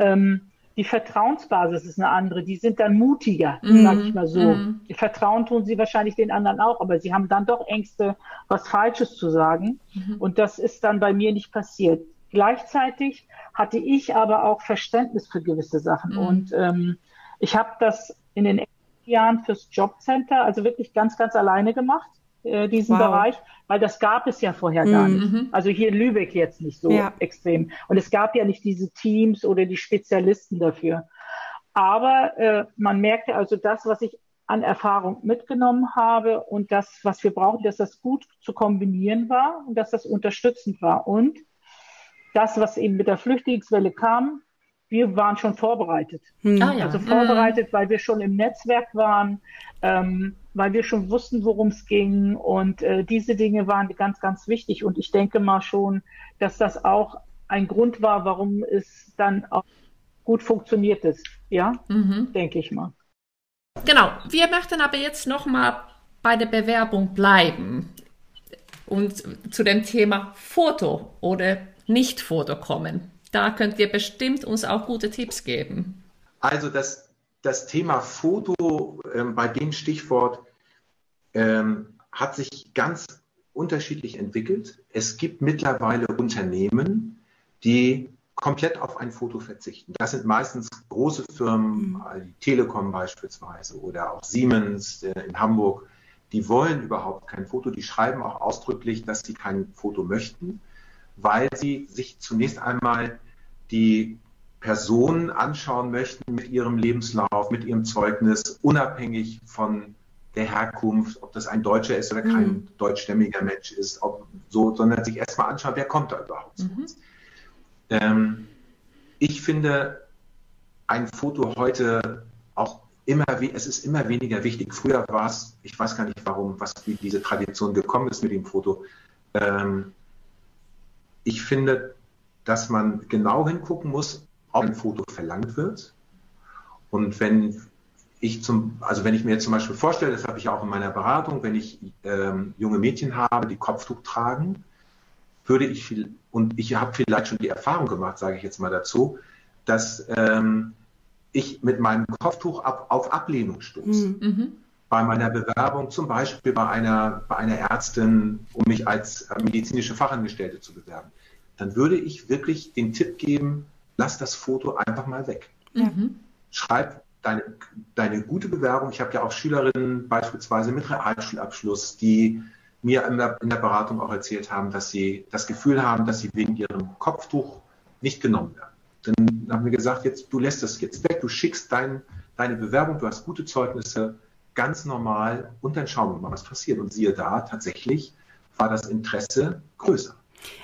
Ähm, die Vertrauensbasis ist eine andere. Die sind dann mutiger, Mhm. sage ich mal so. Mhm. Vertrauen tun sie wahrscheinlich den anderen auch, aber sie haben dann doch Ängste, was Falsches zu sagen. Und das ist dann bei mir nicht passiert. Gleichzeitig hatte ich aber auch Verständnis für gewisse Sachen. Mhm. Und ähm, ich habe das in den Jahren fürs Jobcenter, also wirklich ganz, ganz alleine gemacht, äh, diesen Wow. Bereich, weil das gab es ja vorher gar Mhm. nicht. Also hier in Lübeck jetzt nicht so Ja. extrem. Und es gab ja nicht diese Teams oder die Spezialisten dafür. Aber äh, man merkte also das, was ich an Erfahrung mitgenommen habe und das, was wir brauchen, dass das gut zu kombinieren war und dass das unterstützend war. Und das, was eben mit der Flüchtlingswelle kam, wir waren schon vorbereitet. Hm. Ah, ja. Also vorbereitet, weil wir schon im Netzwerk waren, ähm, weil wir schon wussten, worum es ging. Und äh, diese Dinge waren ganz, ganz wichtig. Und ich denke mal schon, dass das auch ein Grund war, warum es dann auch gut funktioniert ist. Ja, mhm. denke ich mal. Genau. Wir möchten aber jetzt noch mal bei der Bewerbung bleiben und zu dem Thema Foto oder Nicht-Foto kommen. Da könnt ihr bestimmt uns auch gute Tipps geben. Also das, das Thema Foto ähm, bei dem Stichwort ähm, hat sich ganz unterschiedlich entwickelt. Es gibt mittlerweile Unternehmen, die komplett auf ein Foto verzichten. Das sind meistens große Firmen, mhm. die Telekom beispielsweise oder auch Siemens äh, in Hamburg. Die wollen überhaupt kein Foto. Die schreiben auch ausdrücklich, dass sie kein Foto möchten weil sie sich zunächst einmal die Personen anschauen möchten mit ihrem Lebenslauf, mit ihrem Zeugnis, unabhängig von der Herkunft, ob das ein Deutscher ist oder kein mhm. deutschstämmiger Mensch ist, ob so, sondern sich erstmal anschauen, wer kommt da überhaupt zu mhm. uns. Ähm, ich finde ein Foto heute auch immer, es ist immer weniger wichtig. Früher war es, ich weiß gar nicht warum, was wie diese Tradition gekommen ist mit dem Foto. Ähm, ich finde, dass man genau hingucken muss, ob ein Foto verlangt wird. Und wenn ich zum, also wenn ich mir jetzt zum Beispiel vorstelle, das habe ich auch in meiner Beratung, wenn ich ähm, junge Mädchen habe, die Kopftuch tragen, würde ich viel, und ich habe vielleicht schon die Erfahrung gemacht, sage ich jetzt mal dazu, dass ähm, ich mit meinem Kopftuch ab, auf Ablehnung stoße. Mhm. mhm. Bei meiner Bewerbung, zum Beispiel bei einer, bei einer Ärztin, um mich als medizinische Fachangestellte zu bewerben dann würde ich wirklich den Tipp geben, lass das Foto einfach mal weg. Mhm. Schreib deine, deine gute Bewerbung. Ich habe ja auch Schülerinnen beispielsweise mit Realschulabschluss, die mir in der, in der, Beratung auch erzählt haben, dass sie das Gefühl haben, dass sie wegen ihrem Kopftuch nicht genommen werden. Dann haben wir gesagt, jetzt, du lässt das jetzt weg, du schickst dein, deine Bewerbung, du hast gute Zeugnisse, ganz normal und dann schauen wir mal, was passiert. Und siehe da, tatsächlich war das Interesse größer.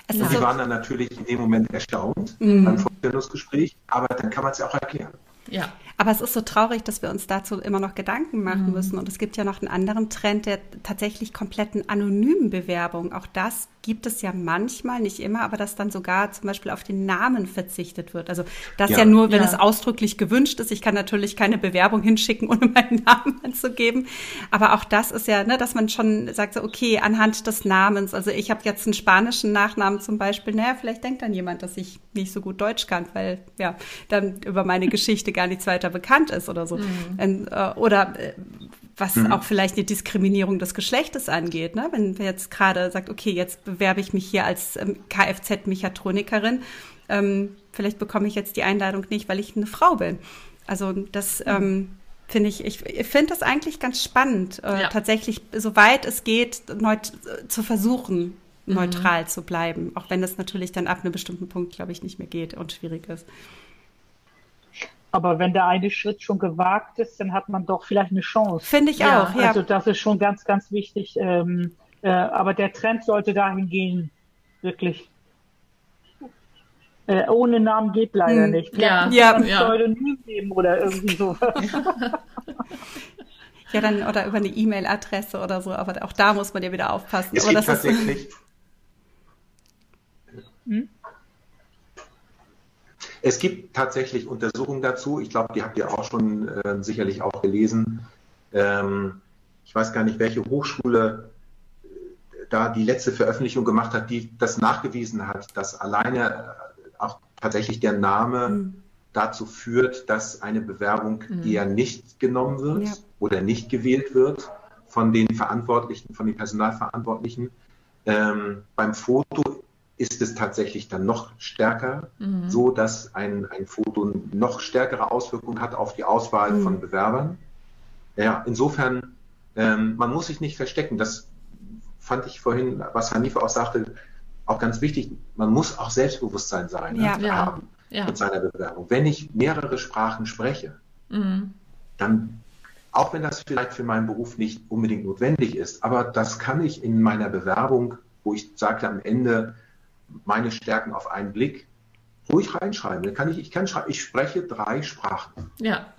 Es und die waren dann natürlich in dem Moment erstaunt mhm. beim Vorstellungsgespräch, aber dann kann man es ja auch erklären. Ja. Aber es ist so traurig, dass wir uns dazu immer noch Gedanken machen mhm. müssen. Und es gibt ja noch einen anderen Trend der tatsächlich kompletten anonymen Bewerbung. Auch das gibt es ja manchmal, nicht immer, aber dass dann sogar zum Beispiel auf den Namen verzichtet wird. Also das ja, ja nur, wenn ja. es ausdrücklich gewünscht ist. Ich kann natürlich keine Bewerbung hinschicken, [laughs] ohne meinen Namen anzugeben. Aber auch das ist ja, ne, dass man schon sagt, so, okay, anhand des Namens. Also ich habe jetzt einen spanischen Nachnamen zum Beispiel. Naja, vielleicht denkt dann jemand, dass ich nicht so gut Deutsch kann, weil ja dann über meine Geschichte gar nichts weiter bekannt ist oder so. Mhm. Äh, oder äh, was mhm. auch vielleicht eine Diskriminierung des Geschlechtes angeht. Ne? Wenn wir jetzt gerade sagt, okay, jetzt bewerbe ich mich hier als ähm, Kfz-Mechatronikerin, ähm, vielleicht bekomme ich jetzt die Einladung nicht, weil ich eine Frau bin. Also das mhm. ähm, finde ich, ich, ich finde das eigentlich ganz spannend, äh, ja. tatsächlich, soweit es geht, neut zu versuchen, mhm. neutral mhm. zu bleiben, auch wenn das natürlich dann ab einem bestimmten Punkt, glaube ich, nicht mehr geht und schwierig ist. Aber wenn der eine Schritt schon gewagt ist, dann hat man doch vielleicht eine Chance. Finde ich ja, auch, ja. Also das ist schon ganz, ganz wichtig. Ähm, äh, aber der Trend sollte dahin gehen, wirklich. Äh, ohne Namen geht leider hm, nicht. Ja, ja. Ein Pseudonym geben oder irgendwie so. [laughs] ja, dann oder über eine E-Mail-Adresse oder so, aber auch da muss man ja wieder aufpassen. Es aber gibt das tatsächlich. Ist, hm? Es gibt tatsächlich Untersuchungen dazu. Ich glaube, die habt ihr auch schon äh, sicherlich auch gelesen. Ähm, ich weiß gar nicht, welche Hochschule äh, da die letzte Veröffentlichung gemacht hat, die das nachgewiesen hat, dass alleine äh, auch tatsächlich der Name mhm. dazu führt, dass eine Bewerbung mhm. eher nicht genommen wird ja. oder nicht gewählt wird von den Verantwortlichen, von den Personalverantwortlichen. Ähm, beim Foto ist es tatsächlich dann noch stärker, mhm. so dass ein, ein Foto noch stärkere Auswirkungen hat auf die Auswahl mhm. von Bewerbern. Ja, insofern, ähm, man muss sich nicht verstecken. Das fand ich vorhin, was Hanife auch sagte, auch ganz wichtig. Man muss auch Selbstbewusstsein sein, ja, ja. haben ja. mit seiner Bewerbung. Wenn ich mehrere Sprachen spreche, mhm. dann, auch wenn das vielleicht für meinen Beruf nicht unbedingt notwendig ist, aber das kann ich in meiner Bewerbung, wo ich sage am Ende, meine Stärken auf einen Blick, ruhig reinschreiben. Dann kann ich, ich kann schreiben, ich spreche drei Sprachen. Ja.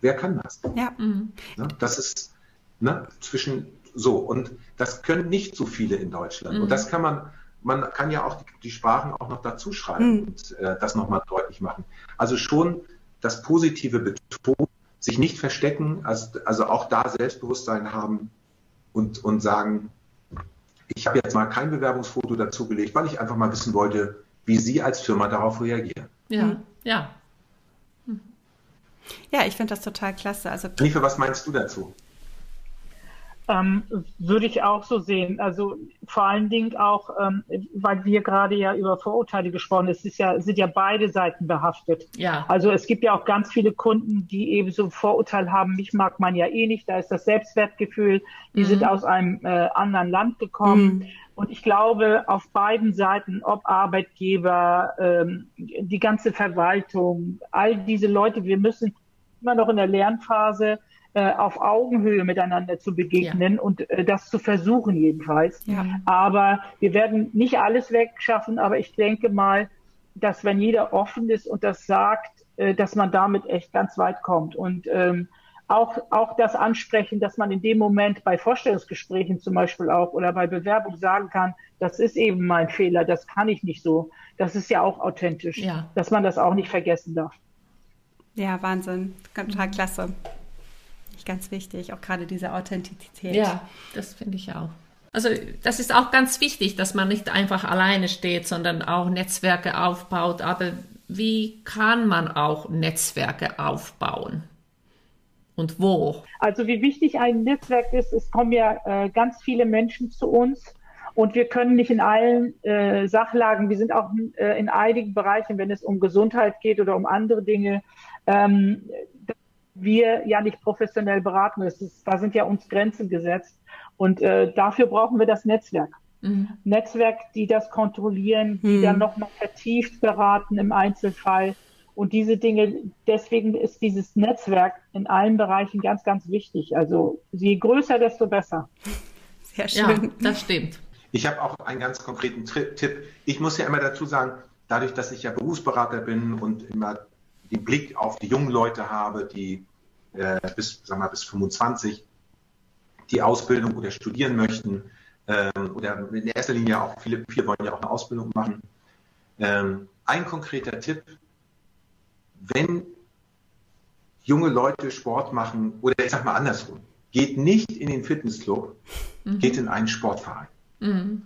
Wer kann das? Ja. Mhm. Das ist ne, zwischen so und das können nicht so viele in Deutschland. Mhm. Und das kann man, man kann ja auch die, die Sprachen auch noch dazu schreiben Mhm. und äh, das nochmal deutlich machen. Also schon das Positive betonen, sich nicht verstecken, also, also auch da Selbstbewusstsein haben und, und sagen, ich habe jetzt mal kein Bewerbungsfoto dazugelegt, weil ich einfach mal wissen wollte, wie Sie als Firma darauf reagieren. Ja. Mhm. Ja. Ja, ich finde das total klasse. Also Nife, was meinst du dazu? Ähm, würde ich auch so sehen. Also vor allen Dingen auch, ähm, weil wir gerade ja über Vorurteile gesprochen haben, es ist ja, sind ja beide Seiten behaftet. Ja. Also es gibt ja auch ganz viele Kunden, die eben so ein Vorurteil haben, mich mag man ja eh nicht, da ist das Selbstwertgefühl, die Mhm. sind aus einem äh, anderen Land gekommen. Mhm. Und ich glaube, auf beiden Seiten, ob Arbeitgeber, ähm, die ganze Verwaltung, all diese Leute, wir müssen immer noch in der Lernphase auf Augenhöhe miteinander zu begegnen und äh, das zu versuchen jedenfalls. Ja. Aber wir werden nicht alles wegschaffen, aber ich denke mal, dass wenn jeder offen ist und das sagt, äh, dass man damit echt ganz weit kommt. Und ähm, auch, auch das Ansprechen, dass man in dem Moment bei Vorstellungsgesprächen zum Beispiel auch oder bei Bewerbung sagen kann, das ist eben mein Fehler, das kann ich nicht so. Das ist ja auch authentisch, Ja. dass man das auch nicht vergessen darf. Ja, Wahnsinn. Total klasse. Nicht ganz wichtig, auch gerade diese Authentizität. Ja, das finde ich auch. Also das ist auch ganz wichtig, dass man nicht einfach alleine steht, sondern auch Netzwerke aufbaut. Aber wie kann man auch Netzwerke aufbauen? Und wo? Also wie wichtig ein Netzwerk ist, es kommen ja äh, ganz viele Menschen zu uns und wir können nicht in allen äh, Sachlagen, wir sind auch äh, in einigen Bereichen, wenn es um Gesundheit geht oder um andere Dinge, ähm, wir ja nicht professionell beraten. Ist, da sind ja uns Grenzen gesetzt und äh, dafür brauchen wir das Netzwerk. Mhm. Netzwerk, die das kontrollieren, die Hm. dann nochmal vertieft beraten im Einzelfall. Und diese Dinge, deswegen ist dieses Netzwerk in allen Bereichen ganz, ganz wichtig. Also je größer, desto besser. Sehr Ja, schön. das stimmt. Ich habe auch einen ganz konkreten Tipp. Ich muss ja immer dazu sagen, dadurch, dass ich ja Berufsberater bin und immer den Blick auf die jungen Leute habe, die äh, bis, sagen wir, bis 25 die Ausbildung oder studieren möchten, ähm, oder in erster Linie auch viele, viele wollen ja auch eine Ausbildung machen. Ähm, ein konkreter Tipp, wenn junge Leute Sport machen, oder ich sag mal andersrum, geht nicht in den Fitnessclub, geht in einen Sportverein Mhm.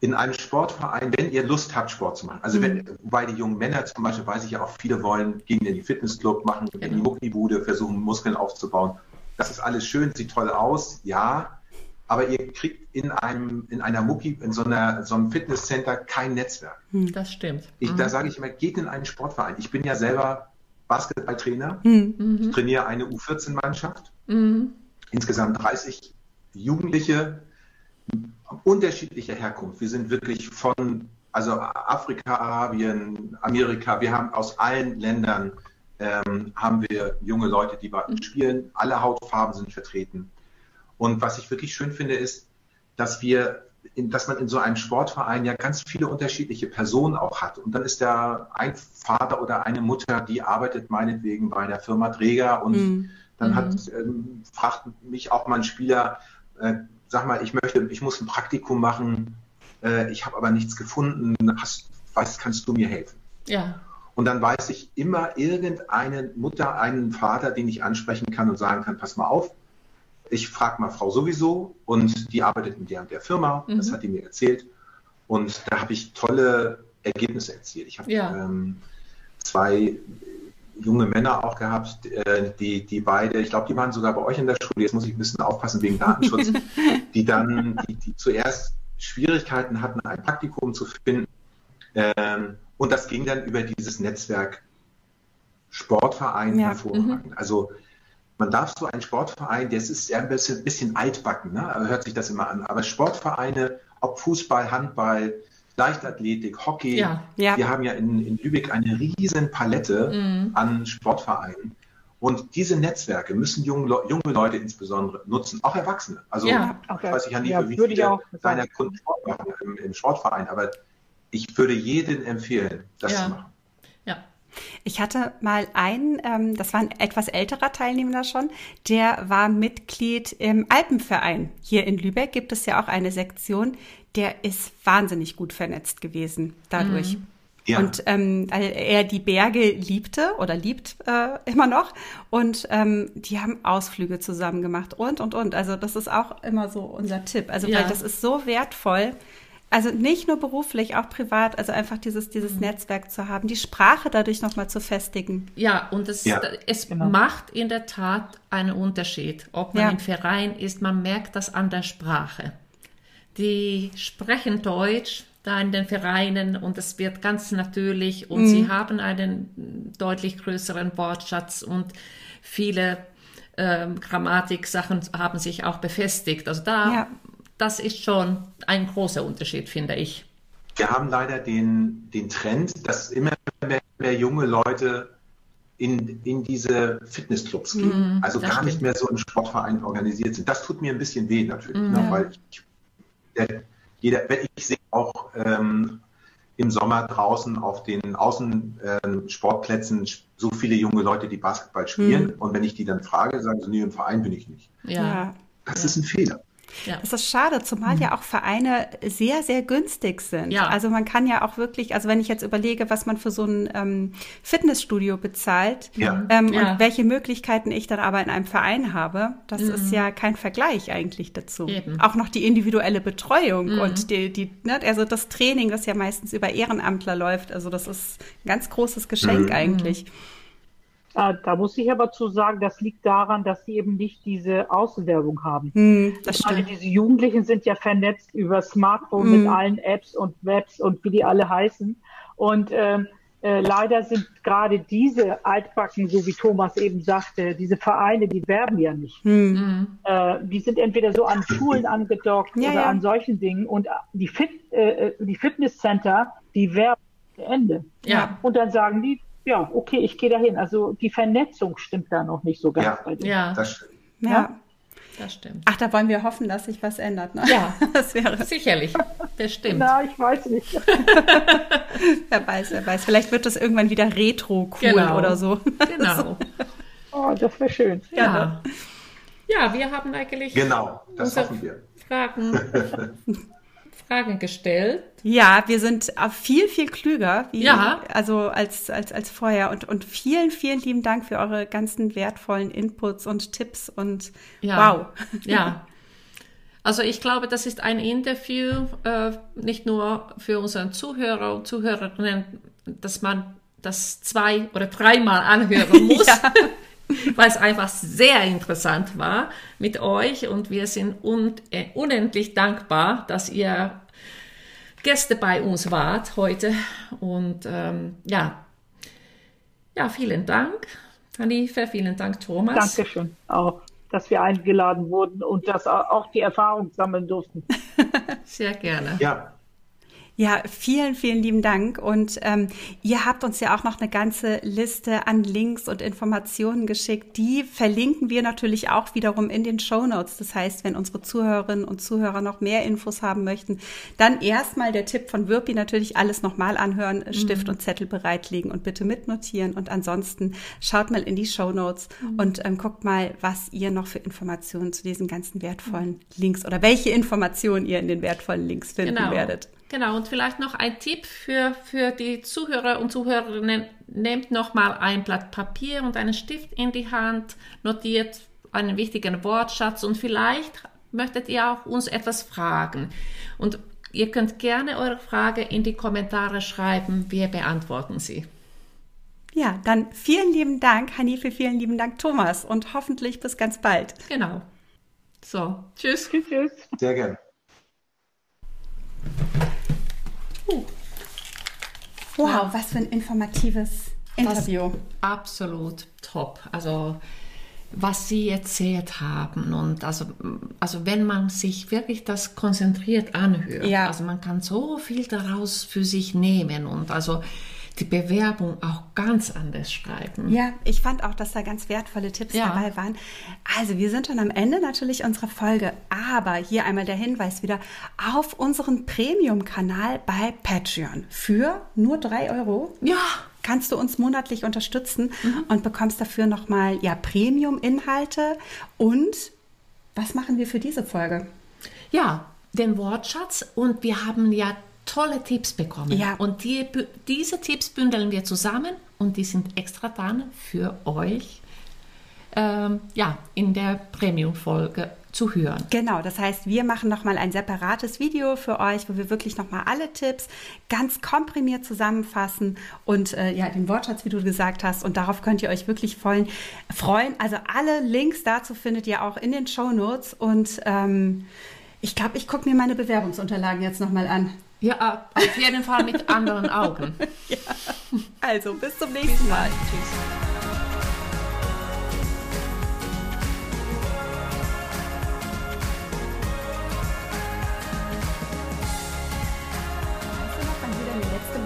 In einem Sportverein, wenn ihr Lust habt, Sport zu machen. Also wenn, wobei die jungen Männer zum Beispiel, weiß ich ja auch, viele wollen, gehen in die Fitnessclub, machen in die Genau. Muckibude, versuchen Muskeln aufzubauen. Das ist alles schön, sieht toll aus, ja, aber ihr kriegt in einem, in einer Mucki, in so einer, so einem Fitnesscenter kein Netzwerk. Das stimmt. Ich, Mhm. Da sage ich immer, geht in einen Sportverein. Ich bin ja selber Basketballtrainer, Hm. ich trainiere eine U14-Mannschaft, Mhm. insgesamt 30 Jugendliche unterschiedlicher Herkunft. Wir sind wirklich von also Afrika, Arabien, Amerika. Wir haben aus allen Ländern ähm, haben wir junge Leute, die bei uns spielen. Alle Hautfarben sind vertreten. Und was ich wirklich schön finde, ist, dass wir, in, dass man in so einem Sportverein ja ganz viele unterschiedliche Personen auch hat. Und dann ist da ein Vater oder eine Mutter, die arbeitet meinetwegen bei der Firma Träger und Hm. dann Mhm. hat, ähm, fragt mich auch mal ein Spieler, äh, sag mal, ich möchte, ich muss ein Praktikum machen, äh, ich habe aber nichts gefunden, hast, weißt, kannst du mir helfen? Ja. Und dann weiß ich immer irgendeine Mutter, einen Vater, den ich ansprechen kann und sagen kann, pass mal auf, ich frage mal Frau sowieso und die arbeitet in der und der Firma, das Mhm. hat die mir erzählt. Und da habe ich tolle Ergebnisse erzielt. Ich habe Ja. ähm, zwei junge Männer auch gehabt, äh, die, die beide, ich glaube, die waren sogar bei euch in der Schule, jetzt muss ich ein bisschen aufpassen wegen Datenschutz, [laughs] die dann, die, die zuerst Schwierigkeiten hatten, ein Praktikum zu finden. Ähm, und das ging dann über dieses Netzwerk Sportverein Ja, hervorragend. Also man darf so einen Sportverein, das ist ja ein bisschen, bisschen altbacken, ne? aber hört sich das immer an. Aber Sportvereine, ob Fußball, Handball, Leichtathletik, Hockey, Ja. Ja. wir haben ja in, in Lübeck eine riesen Palette Mhm. an Sportvereinen. Und diese Netzwerke müssen junge, Le- junge Leute insbesondere nutzen, auch Erwachsene. Also Ja. Okay. ich weiß ich ja nicht, Ja, wie viele auch deiner. Kunden Sport machen im, im Sportverein, aber ich würde jedem empfehlen, das Ja. zu machen. Ja. Ich hatte mal einen, ähm, das war ein etwas älterer Teilnehmer schon, der war Mitglied im Alpenverein. Hier in Lübeck gibt es ja auch eine Sektion, der ist wahnsinnig gut vernetzt gewesen dadurch. Ja. Und ähm, weil er die Berge liebte oder liebt äh, immer noch. Und ähm, die haben Ausflüge zusammen gemacht und, und, und. Also das ist auch immer so unser Tipp. Also Ja. weil das ist so wertvoll. Also nicht nur beruflich, auch privat. Also einfach dieses, dieses Mhm. Netzwerk zu haben, die Sprache dadurch nochmal zu festigen. Ja, und es, Ja. es Genau. macht in der Tat einen Unterschied, ob man Ja. im Verein ist, man merkt das an der Sprache. Die sprechen Deutsch da in den Vereinen und es wird ganz natürlich und sie haben einen deutlich größeren Wortschatz und viele ähm, Grammatiksachen haben sich auch befestigt. Also da, Ja. das ist schon ein großer Unterschied, finde ich. Wir haben leider den, den Trend, dass immer mehr, mehr junge Leute in, in diese Fitnessclubs gehen. also Mhm, das gar nicht stimmt. mehr so im Sportverein organisiert sind. Das tut mir ein bisschen weh natürlich, Mhm. ne, weil ich, der, jeder, wenn ich sehe auch ähm, im Sommer draußen auf den Außensportplätzen so viele junge Leute, die Basketball spielen. Und wenn ich die dann frage, sagen sie, nee, im Verein bin ich nicht. Ja, Das ist ein Fehler. Ja. Das ist schade, zumal ja auch Vereine sehr, sehr günstig sind. Ja. Also man kann ja auch wirklich, also wenn ich jetzt überlege, was man für so ein ähm, Fitnessstudio bezahlt Ja. ähm, Ja. und welche Möglichkeiten ich dann aber in einem Verein habe, das ist ja kein Vergleich eigentlich dazu. Eben. Auch noch die individuelle Betreuung und die, die, ne, also das Training, das ja meistens über Ehrenamtler läuft, also das ist ein ganz großes Geschenk eigentlich. Äh, da muss ich aber zu sagen, das liegt daran, dass sie eben nicht diese Außenwerbung haben. Hm, das Alle stimmt. diese Jugendlichen sind ja vernetzt über Smartphone mit allen Apps und Webs und wie die alle heißen. Und ähm, äh, leider sind gerade diese Altbacken, so wie Thomas eben sagte, diese Vereine, die werben ja nicht. Äh, die sind entweder so an Schulen angedockt Ja, oder ja. an solchen Dingen. Und die, Fit, äh, die Fitnesscenter, die werben Ende. Ja. Und dann sagen die, ja, okay, ich gehe dahin. Also die Vernetzung stimmt da noch nicht so ganz Ja. bei denen. ja, Das stimmt. Ja. das stimmt. Ach, da wollen wir hoffen, dass sich was ändert. Ne? Ja. [laughs] Das wäre Sicherlich, bestimmt. Na, ich weiß nicht. [laughs] Wer weiß, wer weiß. Vielleicht wird das irgendwann wieder retro cool Genau. oder so. Genau. [laughs] Oh, das wäre schön. Ja. Ja, wir haben eigentlich Genau, das Unser- hoffen wir. Fragen, Fragen gestellt. Ja, wir sind auch viel, viel klüger, wie, Ja. also als, als, als vorher. Und, und vielen, vielen lieben Dank für eure ganzen wertvollen Inputs und Tipps und Ja. wow. Ja. [laughs] Also ich glaube, das ist ein Interview, äh, nicht nur für unseren Zuhörer und Zuhörerinnen, dass man das zwei oder dreimal anhören [laughs] muss, [laughs] weil es einfach sehr interessant war mit euch und wir sind un äh, unendlich dankbar, dass ihr Gäste bei uns wart heute und ähm, ja, ja, vielen Dank, Hanife, vielen Dank, Thomas. Dankeschön auch, dass wir eingeladen wurden und dass auch die Erfahrung sammeln durften. [laughs] Sehr gerne. Ja, Ja, vielen, vielen lieben Dank. Und ähm, ihr habt uns ja auch noch eine ganze Liste an Links und Informationen geschickt. Die verlinken wir natürlich auch wiederum in den Show Notes. Das heißt, wenn unsere Zuhörerinnen und Zuhörer noch mehr Infos haben möchten, dann erstmal der Tipp von Wirpi natürlich alles nochmal anhören, Stift und Zettel bereitlegen und bitte mitnotieren. Und ansonsten schaut mal in die Show Notes und ähm, guckt mal, was ihr noch für Informationen zu diesen ganzen wertvollen Links oder welche Informationen ihr in den wertvollen Links finden Genau. werdet. Genau, und vielleicht noch ein Tipp für, für die Zuhörer und Zuhörerinnen. Nehmt noch mal ein Blatt Papier und einen Stift in die Hand, notiert einen wichtigen Wortschatz und vielleicht möchtet ihr auch uns etwas fragen. Und ihr könnt gerne eure Frage in die Kommentare schreiben, wir beantworten sie. Ja, dann vielen lieben Dank, Hanife, vielen lieben Dank, Thomas, und hoffentlich bis ganz bald. Genau. So, tschüss. Tschüss, tschüss. sehr gerne. Wow, was für ein informatives Interview. Absolut top. Also was Sie erzählt haben und also, also wenn man sich wirklich das konzentriert anhört, Ja. also man kann so viel daraus für sich nehmen und also die Bewerbung auch ganz anders schreiben. Ja, ich fand auch, dass da ganz wertvolle Tipps Ja. dabei waren. Also wir sind schon am Ende natürlich unserer Folge, aber hier einmal der Hinweis wieder auf unseren Premium-Kanal bei Patreon. Für nur drei Euro Ja, kannst du uns monatlich unterstützen und bekommst dafür nochmal ja, Premium-Inhalte. Und was machen wir für diese Folge? ja, den Wortschatz und wir haben ja tolle Tipps bekommen. Ja. Und die, diese Tipps bündeln wir zusammen und die sind extra dann für euch ähm, ja, in der Premium-Folge zu hören. Genau, das heißt, wir machen nochmal ein separates Video für euch, wo wir wirklich nochmal alle Tipps ganz komprimiert zusammenfassen und äh, ja, den Wortschatz, wie du gesagt hast, und darauf könnt ihr euch wirklich freuen. freuen. Also alle Links dazu findet ihr auch in den Show Notes und ähm, ich glaube, ich gucke mir meine Bewerbungsunterlagen jetzt nochmal an. Ja, äh, auf jeden Fall mit anderen Augen. [laughs] Also, bis zum nächsten Mal. Tschüss.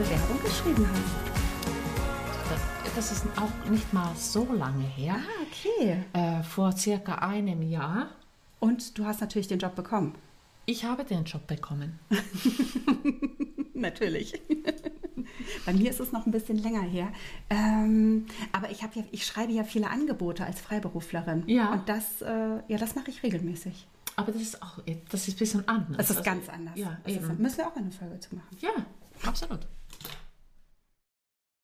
Bewerbung geschrieben hast? Das ist auch nicht mal so lange her. Ah, okay. Äh, vor circa einem Jahr. Und du hast natürlich den Job bekommen. Ich habe den Job bekommen. [laughs] Natürlich. [laughs] Bei mir ist es noch ein bisschen länger her. Ähm, aber ich, ja, ich schreibe ja viele Angebote als Freiberuflerin. Ja. Und das, äh, ja, das mache ich regelmäßig. Aber das ist auch, das ist ein bisschen anders. Das ist Also, ganz anders. Ja, das ist, eben. müssen wir auch eine Folge zu machen. Ja, absolut.